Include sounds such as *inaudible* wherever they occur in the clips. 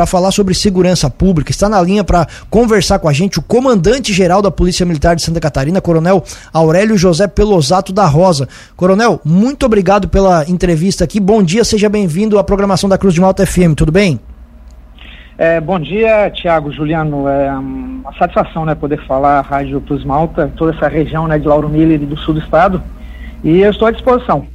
para falar sobre segurança pública. Está na linha para conversar com a gente o comandante-geral da Polícia Militar de Santa Catarina, Coronel Aurélio José Pelosato da Rosa. Coronel, muito obrigado pela entrevista aqui. Bom dia, seja bem-vindo à programação da Cruz de Malta FM. Tudo bem? É, bom dia, Tiago, Juliano. É uma satisfação né, poder falar a Rádio Cruz Malta, toda essa região né, de Lauro Miller e do sul do estado. E eu estou à disposição.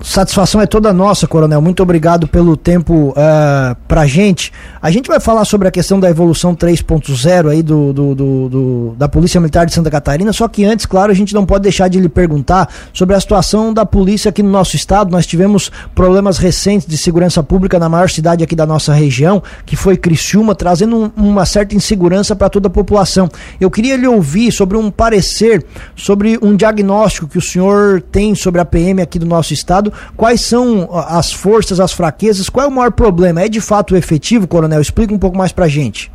Satisfação é toda nossa, Coronel. Muito obrigado pelo tempo uh, pra gente. A gente vai falar sobre a questão da evolução 3.0 aí do, do, do, do, da Polícia Militar de Santa Catarina, só que antes, claro, a gente não pode deixar de lhe perguntar sobre a situação da polícia aqui no nosso estado. Nós tivemos problemas recentes de segurança pública na maior cidade aqui da nossa região, que foi Criciúma, trazendo um, uma certa insegurança para toda a população. Eu queria lhe ouvir sobre um parecer, sobre um diagnóstico que o senhor tem sobre a PM aqui do nosso estado quais são as forças, as fraquezas, qual é o maior problema? É de fato efetivo, coronel? Explica um pouco mais para gente.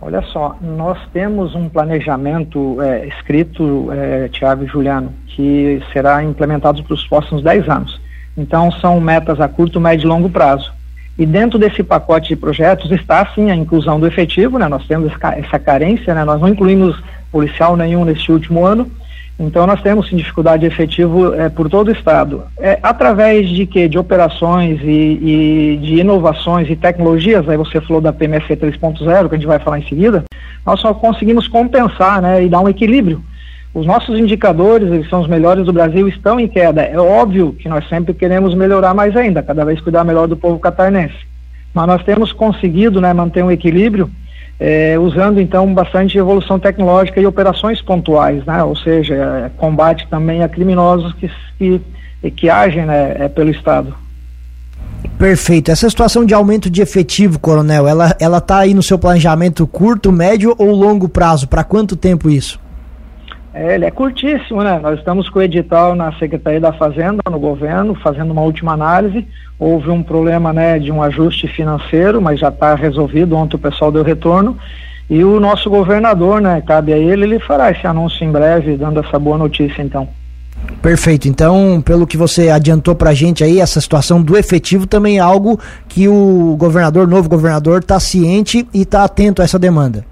Olha só, nós temos um planejamento é, escrito, é, Tiago e Juliano, que será implementado para os próximos 10 anos. Então, são metas a curto, médio e longo prazo. E dentro desse pacote de projetos está, sim, a inclusão do efetivo, né? nós temos essa carência, né? nós não incluímos policial nenhum neste último ano, então nós temos sim, dificuldade efetiva é, por todo o estado. É, através de que? De operações e, e, de inovações e tecnologias, aí você falou da PMF 3.0, que a gente vai falar em seguida, nós só conseguimos compensar né, e dar um equilíbrio. Os nossos indicadores, eles são os melhores do Brasil, estão em queda. É óbvio que nós sempre queremos melhorar mais ainda, cada vez cuidar melhor do povo catarinense. Mas nós temos conseguido né, manter um equilíbrio é, usando então bastante evolução tecnológica e operações pontuais, né? ou seja, é, combate também a criminosos que, que, que agem né, é, pelo Estado. Perfeito. Essa situação de aumento de efetivo, coronel, ela ela está aí no seu planejamento curto, médio ou longo prazo? Para quanto tempo isso? É, ele é curtíssimo, né? Nós estamos com o edital na Secretaria da Fazenda, no governo, fazendo uma última análise. Houve um problema, né, de um ajuste financeiro, mas já está resolvido. Ontem o pessoal deu retorno. E o nosso governador, né, cabe a ele, ele fará esse anúncio em breve, dando essa boa notícia, então. Perfeito. Então, pelo que você adiantou para a gente aí, essa situação do efetivo também é algo que o governador, novo governador, está ciente e está atento a essa demanda.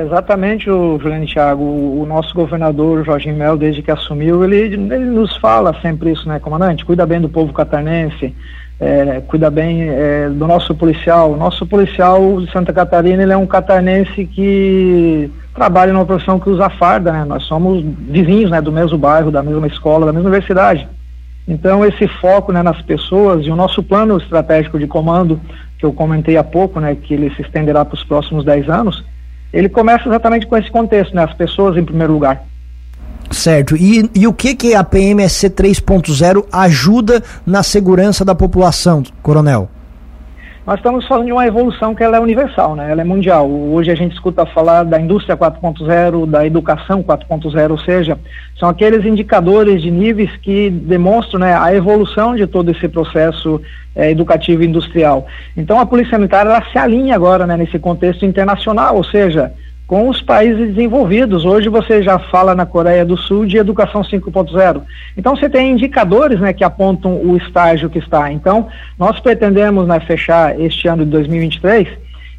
Exatamente, o Juliano Thiago, o, nosso governador Jorge Mel, desde que assumiu, ele, ele nos fala sempre isso, né, comandante? Cuida bem do povo catarinense, é, cuida bem é, do nosso policial. O nosso policial de Santa Catarina, ele é um catarinense que trabalha numa profissão que usa farda, né? Nós somos vizinhos, né, do mesmo bairro, da mesma escola, da mesma universidade. Então, esse foco né, nas pessoas e o nosso plano estratégico de comando, que eu comentei há pouco, né, que ele se estenderá para os próximos 10 anos, ele começa exatamente com esse contexto, né? As pessoas em primeiro lugar. Certo. E, e o que que a PMSC 3.0 ajuda na segurança da população, coronel? Nós estamos falando de uma evolução que ela é universal, né? ela é mundial. Hoje a gente escuta falar da indústria 4.0, da educação 4.0, ou seja, são aqueles indicadores de níveis que demonstram né, a evolução de todo esse processo é, educativo e industrial. Então a Polícia Militar ela se alinha agora né, nesse contexto internacional, ou seja, com os países desenvolvidos. Hoje você já fala na Coreia do Sul de educação 5.0. Então você tem indicadores né, que apontam o estágio que está. Então nós pretendemos né, fechar este ano de 2023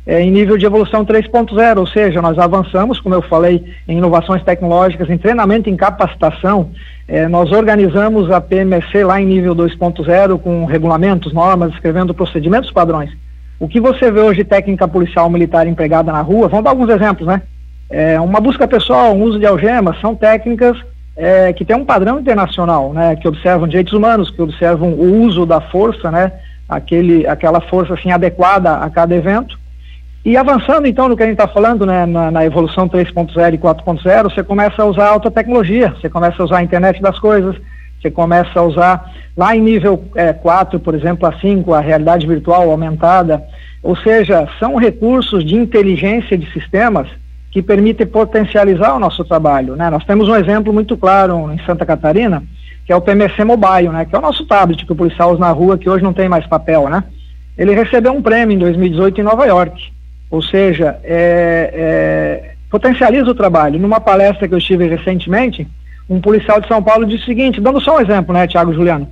é, em nível de evolução 3.0, ou seja, nós avançamos, como eu falei, em inovações tecnológicas, em treinamento, em capacitação. É, nós organizamos a PMC lá em nível 2.0 com regulamentos, normas, escrevendo procedimentos padrões. O que você vê hoje técnica policial militar empregada na rua, vamos dar alguns exemplos, né? É, uma busca pessoal, um uso de algemas, são técnicas é, que têm um padrão internacional, né? Que observam direitos humanos, que observam o uso da força, né? Aquele, aquela força assim adequada a cada evento. E avançando então no que a gente está falando, né, na, na evolução 3.0 e 4.0, você começa a usar alta tecnologia, você começa a usar a internet das coisas, você começa a usar lá em nível é, 4, por exemplo, a 5, a realidade virtual aumentada, ou seja, são recursos de inteligência de sistemas que permitem potencializar o nosso trabalho. Né? Nós temos um exemplo muito claro em Santa Catarina, que é o PMC Mobile, né? que é o nosso tablet que o policial usa na rua, que hoje não tem mais papel. Né? Ele recebeu um prêmio em 2018 em Nova York, ou seja, é, é, potencializa o trabalho. Numa palestra que eu estive recentemente, um policial de São Paulo disse o seguinte, dando só um exemplo, né, Tiago Juliano?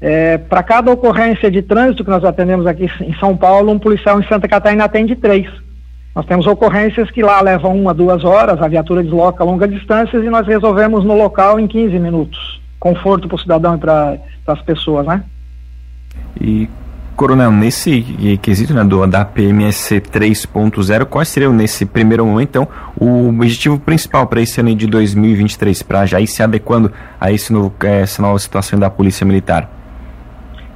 É, para cada ocorrência de trânsito que nós atendemos aqui em São Paulo, um policial em Santa Catarina atende três. Nós temos ocorrências que lá levam uma, duas horas, a viatura desloca a longa distâncias e nós resolvemos no local em 15 minutos. Conforto para o cidadão e para as pessoas, né? E Coronel, nesse quesito né, do, da PMSC 3.0, quais seriam nesse primeiro momento, então, o objetivo principal para esse ano de 2023, para já ir se adequando a esse novo, é, essa nova situação da Polícia Militar?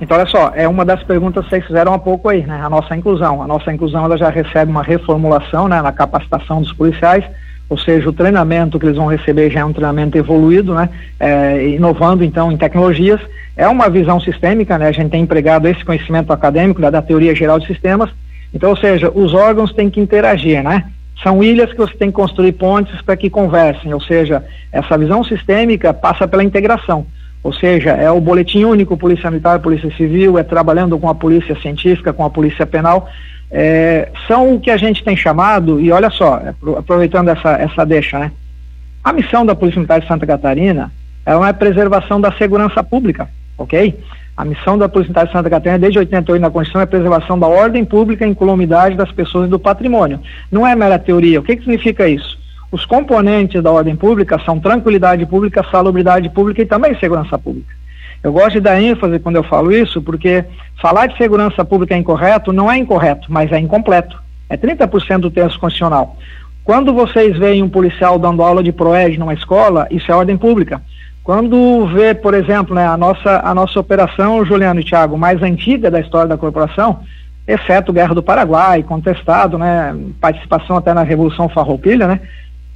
Então, olha só, é uma das perguntas que vocês fizeram há pouco aí, né? A nossa inclusão. A nossa inclusão ela já recebe uma reformulação né, na capacitação dos policiais, ou seja, o treinamento que eles vão receber já é um treinamento evoluído, né? É, inovando então em tecnologias é uma visão sistêmica, né? A gente tem empregado esse conhecimento acadêmico da, da teoria geral de sistemas. Então, ou seja, os órgãos têm que interagir, né? São ilhas que você tem que construir pontes para que conversem, ou seja, essa visão sistêmica passa pela integração. Ou seja, é o boletim único, Polícia Militar, Polícia Civil, é trabalhando com a Polícia Científica, com a Polícia Penal. É, são o que a gente tem chamado, e olha só, aproveitando essa, essa deixa, né? A missão da Polícia Militar de Santa Catarina é uma preservação da segurança pública ok? A missão da Polícia Militar de Santa Catarina, desde 88 na Constituição, é preservação da ordem pública e incolumidade das pessoas e do patrimônio. Não é mera teoria. O que, que significa isso? Os componentes da ordem pública são tranquilidade pública, salubridade pública e também segurança pública. Eu gosto de dar ênfase quando eu falo isso, porque falar de segurança pública é incorreto não é incorreto, mas é incompleto. É 30% do texto constitucional. Quando vocês veem um policial dando aula de PROED numa escola, isso é ordem pública. Quando vê, por exemplo, né, a, nossa, a nossa operação, Juliano e Thiago, mais antiga da história da corporação, exceto Guerra do Paraguai, contestado, né, participação até na Revolução Farroupilha, né,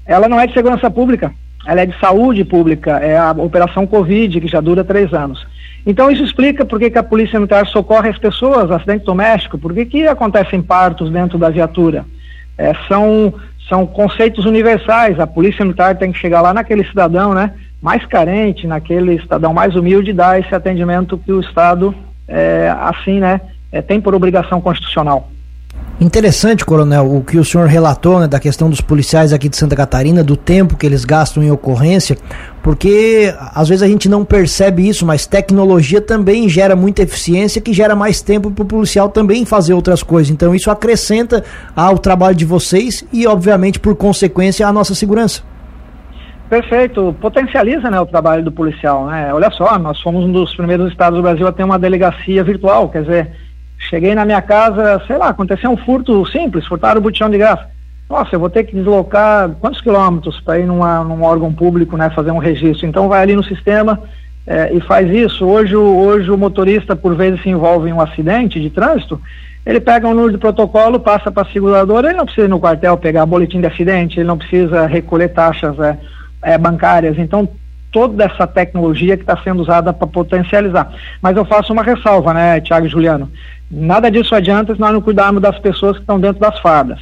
ela não é de segurança pública, ela é de saúde pública, é a operação Covid, que já dura três anos. Então isso explica por que, que a Polícia Militar socorre as pessoas, acidente doméstico, por que, que acontecem partos dentro da viatura. É, são, são conceitos universais, a Polícia Militar tem que chegar lá naquele cidadão, né, mais carente, naquele cidadão mais humilde, dar esse atendimento que o Estado, é, assim, né, é, tem por obrigação constitucional. Interessante, coronel, o que o senhor relatou né, da questão dos policiais aqui de Santa Catarina, do tempo que eles gastam em ocorrência, porque às vezes a gente não percebe isso, mas tecnologia também gera muita eficiência, que gera mais tempo para o policial também fazer outras coisas. Então isso acrescenta ao trabalho de vocês e, obviamente, por consequência, à nossa segurança. Perfeito, potencializa né, o trabalho do policial. Né? Olha só, nós fomos um dos primeiros estados do Brasil a ter uma delegacia virtual, quer dizer, cheguei na minha casa, sei lá, aconteceu um furto simples, furtaram o botijão de gás. Nossa, eu vou ter que deslocar quantos quilômetros para ir numa, num órgão público, né, fazer um registro. Então vai ali no sistema é, e faz isso. Hoje, hoje o motorista, por vezes, se envolve em um acidente de trânsito, ele pega um número de protocolo, passa para a seguradora, ele não precisa ir no quartel pegar boletim de acidente, ele não precisa recolher taxas. É, é, bancárias. Então, toda essa tecnologia que está sendo usada para potencializar. Mas eu faço uma ressalva, né, Tiago e Juliano? Nada disso adianta se nós não cuidarmos das pessoas que estão dentro das fardas.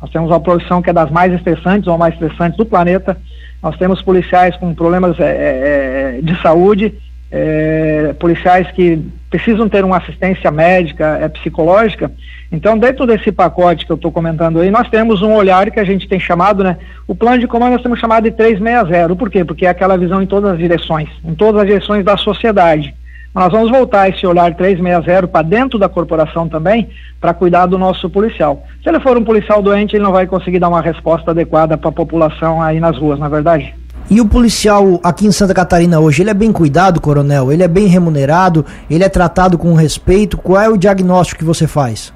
Nós temos uma profissão que é das mais estressantes ou mais estressantes do planeta. Nós temos policiais com problemas é, é, de saúde, é, policiais que precisam ter uma assistência médica, é, psicológica. Então, dentro desse pacote que eu estou comentando aí, nós temos um olhar que a gente tem chamado, né? O plano de comando nós temos chamado de 360. Por quê? Porque é aquela visão em todas as direções, em todas as direções da sociedade. Nós vamos voltar esse olhar 360 para dentro da corporação também, para cuidar do nosso policial. Se ele for um policial doente, ele não vai conseguir dar uma resposta adequada para a população aí nas ruas, não é verdade? E o policial aqui em Santa Catarina hoje, ele é bem cuidado, coronel? Ele é bem remunerado? Ele é tratado com respeito? Qual é o diagnóstico que você faz?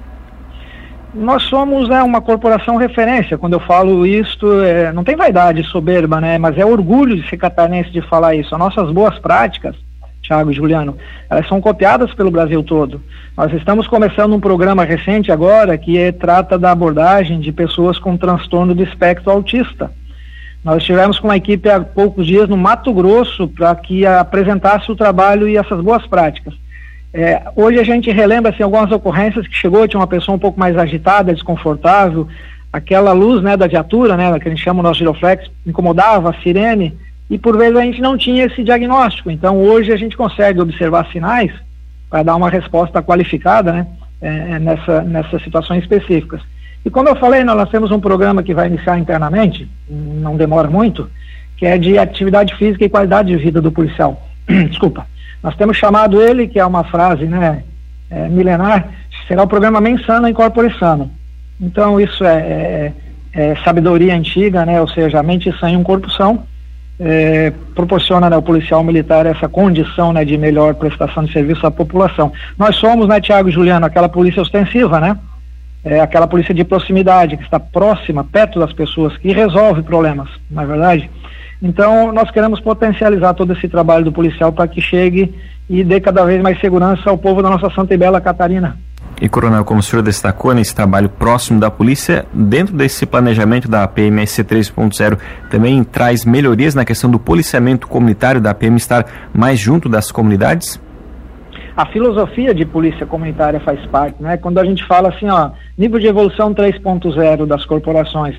Nós somos né, uma corporação referência. Quando eu falo isto, é, não tem vaidade soberba, né? Mas é orgulho de ser catarinense de falar isso. As nossas boas práticas, Thiago e Juliano, elas são copiadas pelo Brasil todo. Nós estamos começando um programa recente agora que é, trata da abordagem de pessoas com transtorno do espectro autista. Nós estivemos com uma equipe há poucos dias no Mato Grosso para que apresentasse o trabalho e essas boas práticas. É, hoje a gente relembra assim, algumas ocorrências que chegou, tinha uma pessoa um pouco mais agitada, desconfortável, aquela luz né, da viatura, né, que a gente chama o nosso giroflex, incomodava, a sirene, e por vezes a gente não tinha esse diagnóstico. Então hoje a gente consegue observar sinais para dar uma resposta qualificada né, é, nessa, nessas situações específicas. E como eu falei, nós temos um programa que vai iniciar internamente, não demora muito, que é de atividade física e qualidade de vida do policial. *clears throat* Desculpa. Nós temos chamado ele, que é uma frase né, é, milenar, será o programa Mensana Incorpore Sano. Então isso é, é, é, sabedoria antiga, né, ou seja, a mente sã e um corpo são, é, proporciona né, ao policial militar essa condição né, de melhor prestação de serviço à população. Nós somos, né, Tiago e Juliano, aquela polícia ostensiva, né? É aquela polícia de proximidade, que está próxima, perto das pessoas, que resolve problemas, na é verdade. Então, nós queremos potencializar todo esse trabalho do policial para que chegue e dê cada vez mais segurança ao povo da nossa Santa e Bela Catarina. E, Coronel, como o senhor destacou nesse trabalho próximo da polícia, dentro desse planejamento da PMSC 3.0, também traz melhorias na questão do policiamento comunitário, da PM estar mais junto das comunidades? A filosofia de polícia comunitária faz parte, né? Quando a gente fala assim, ó, nível de evolução 3.0 das corporações,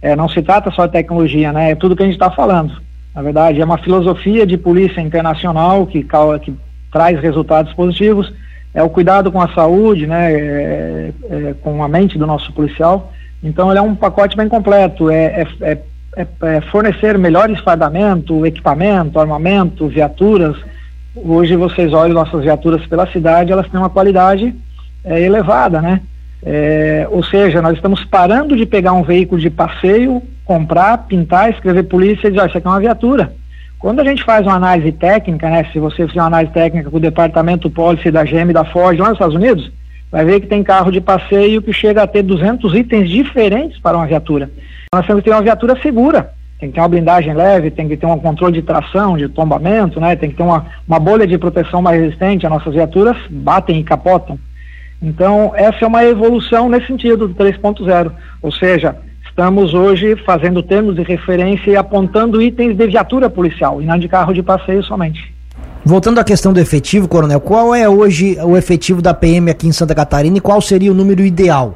é, não se trata só de tecnologia, né? É tudo que a gente está falando. Na verdade, é uma filosofia de polícia internacional que, que traz resultados positivos é o cuidado com a saúde, né, é, é, com a mente do nosso policial. Então, ele é um pacote bem completo. É, é, é, é fornecer melhores fardamento, equipamento, armamento, viaturas. Hoje, vocês olham nossas viaturas pela cidade, elas têm uma qualidade elevada, né? ou seja, nós estamos parando de pegar um veículo de passeio, comprar, pintar, escrever polícia e dizer, ah, isso aqui é uma viatura. Quando a gente faz uma análise técnica, né, se você fizer uma análise técnica com o departamento policy da GM da Ford lá nos Estados Unidos, vai ver que tem carro de passeio que chega a ter 200 itens diferentes para uma viatura. Nós temos que ter uma viatura segura, tem que ter uma blindagem leve, tem que ter um controle de tração, de tombamento, né, tem que ter uma, uma bolha de proteção mais resistente. As nossas viaturas batem e capotam. Então, essa é uma evolução nesse sentido do 3.0, ou seja, Estamos hoje fazendo termos de referência e apontando itens de viatura policial e não de carro de passeio somente. Voltando à questão do efetivo, Coronel, qual é hoje o efetivo da PM aqui em Santa Catarina e qual seria o número ideal?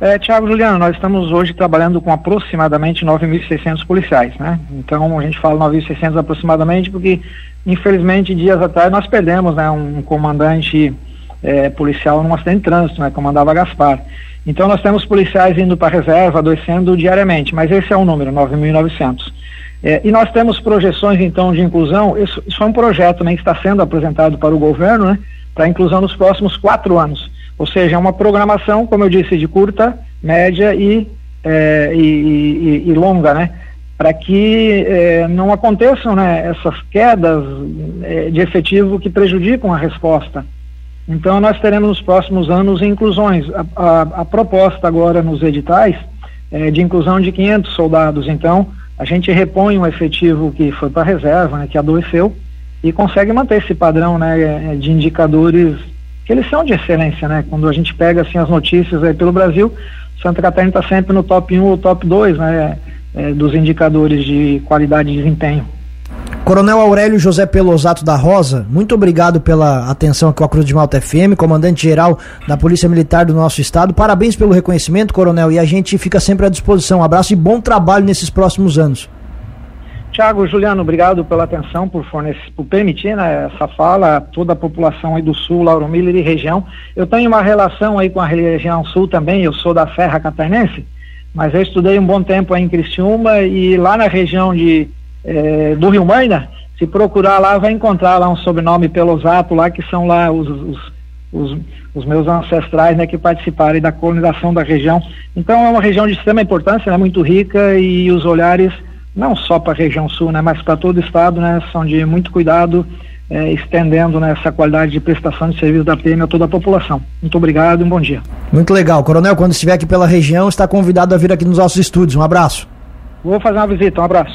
É, Tiago Juliano, nós estamos hoje trabalhando com aproximadamente 9.600 policiais, né? Então a gente fala 9.600 aproximadamente porque, infelizmente, dias atrás nós perdemos né, um comandante é, policial num acidente de trânsito, né? Comandava Gaspar. Então nós temos policiais indo para a reserva, adoecendo diariamente, mas esse é o número, 9.900. É, e nós temos projeções então de inclusão, isso, isso é um projeto né, que está sendo apresentado para o governo, né, para inclusão nos próximos quatro anos. Ou seja, é uma programação, como eu disse, de curta, média e, é, e, e, e longa, né? Para que é, não aconteçam né, essas quedas é, de efetivo que prejudicam a resposta. Então, nós teremos nos próximos anos inclusões. A, a, a proposta agora nos editais é de inclusão de 500 soldados. Então, a gente repõe um efetivo que foi para a reserva, né, que adoeceu, e consegue manter esse padrão né, é, de indicadores que eles são de excelência. Né? Quando a gente pega assim, as notícias aí pelo Brasil, Santa Catarina está sempre no top 1 ou top 2 né, é, dos indicadores de qualidade de desempenho. Coronel Aurélio José Pelosato da Rosa, muito obrigado pela atenção aqui com a Cruz de Malta FM, comandante-geral da Polícia Militar do nosso estado. Parabéns pelo reconhecimento, Coronel, e a gente fica sempre à disposição. Um abraço e bom trabalho nesses próximos anos. Tiago, Juliano, obrigado pela atenção, por, fornecer, por permitir né, essa fala a toda a população aí do Sul, Lauro Miller e região. Eu tenho uma relação aí com a região Sul também, eu sou da Serra Catarinense, mas eu estudei um bom tempo aí em Criciúma e lá na região de é, do Rio Maina, se procurar lá, vai encontrar lá um sobrenome Pelosato lá, que são lá os, os, os, os meus ancestrais, né, que participaram da colonização da região. Então é uma região de extrema importância, né, muito rica e os olhares, não só para a região sul, né, mas para todo o estado, né, são de muito cuidado, é, estendendo né, essa qualidade de prestação de serviço da PM a toda a população. Muito obrigado e um bom dia. Muito legal. Coronel, quando estiver aqui pela região, está convidado a vir aqui nos nossos estúdios. Um abraço. Vou fazer uma visita, um abraço.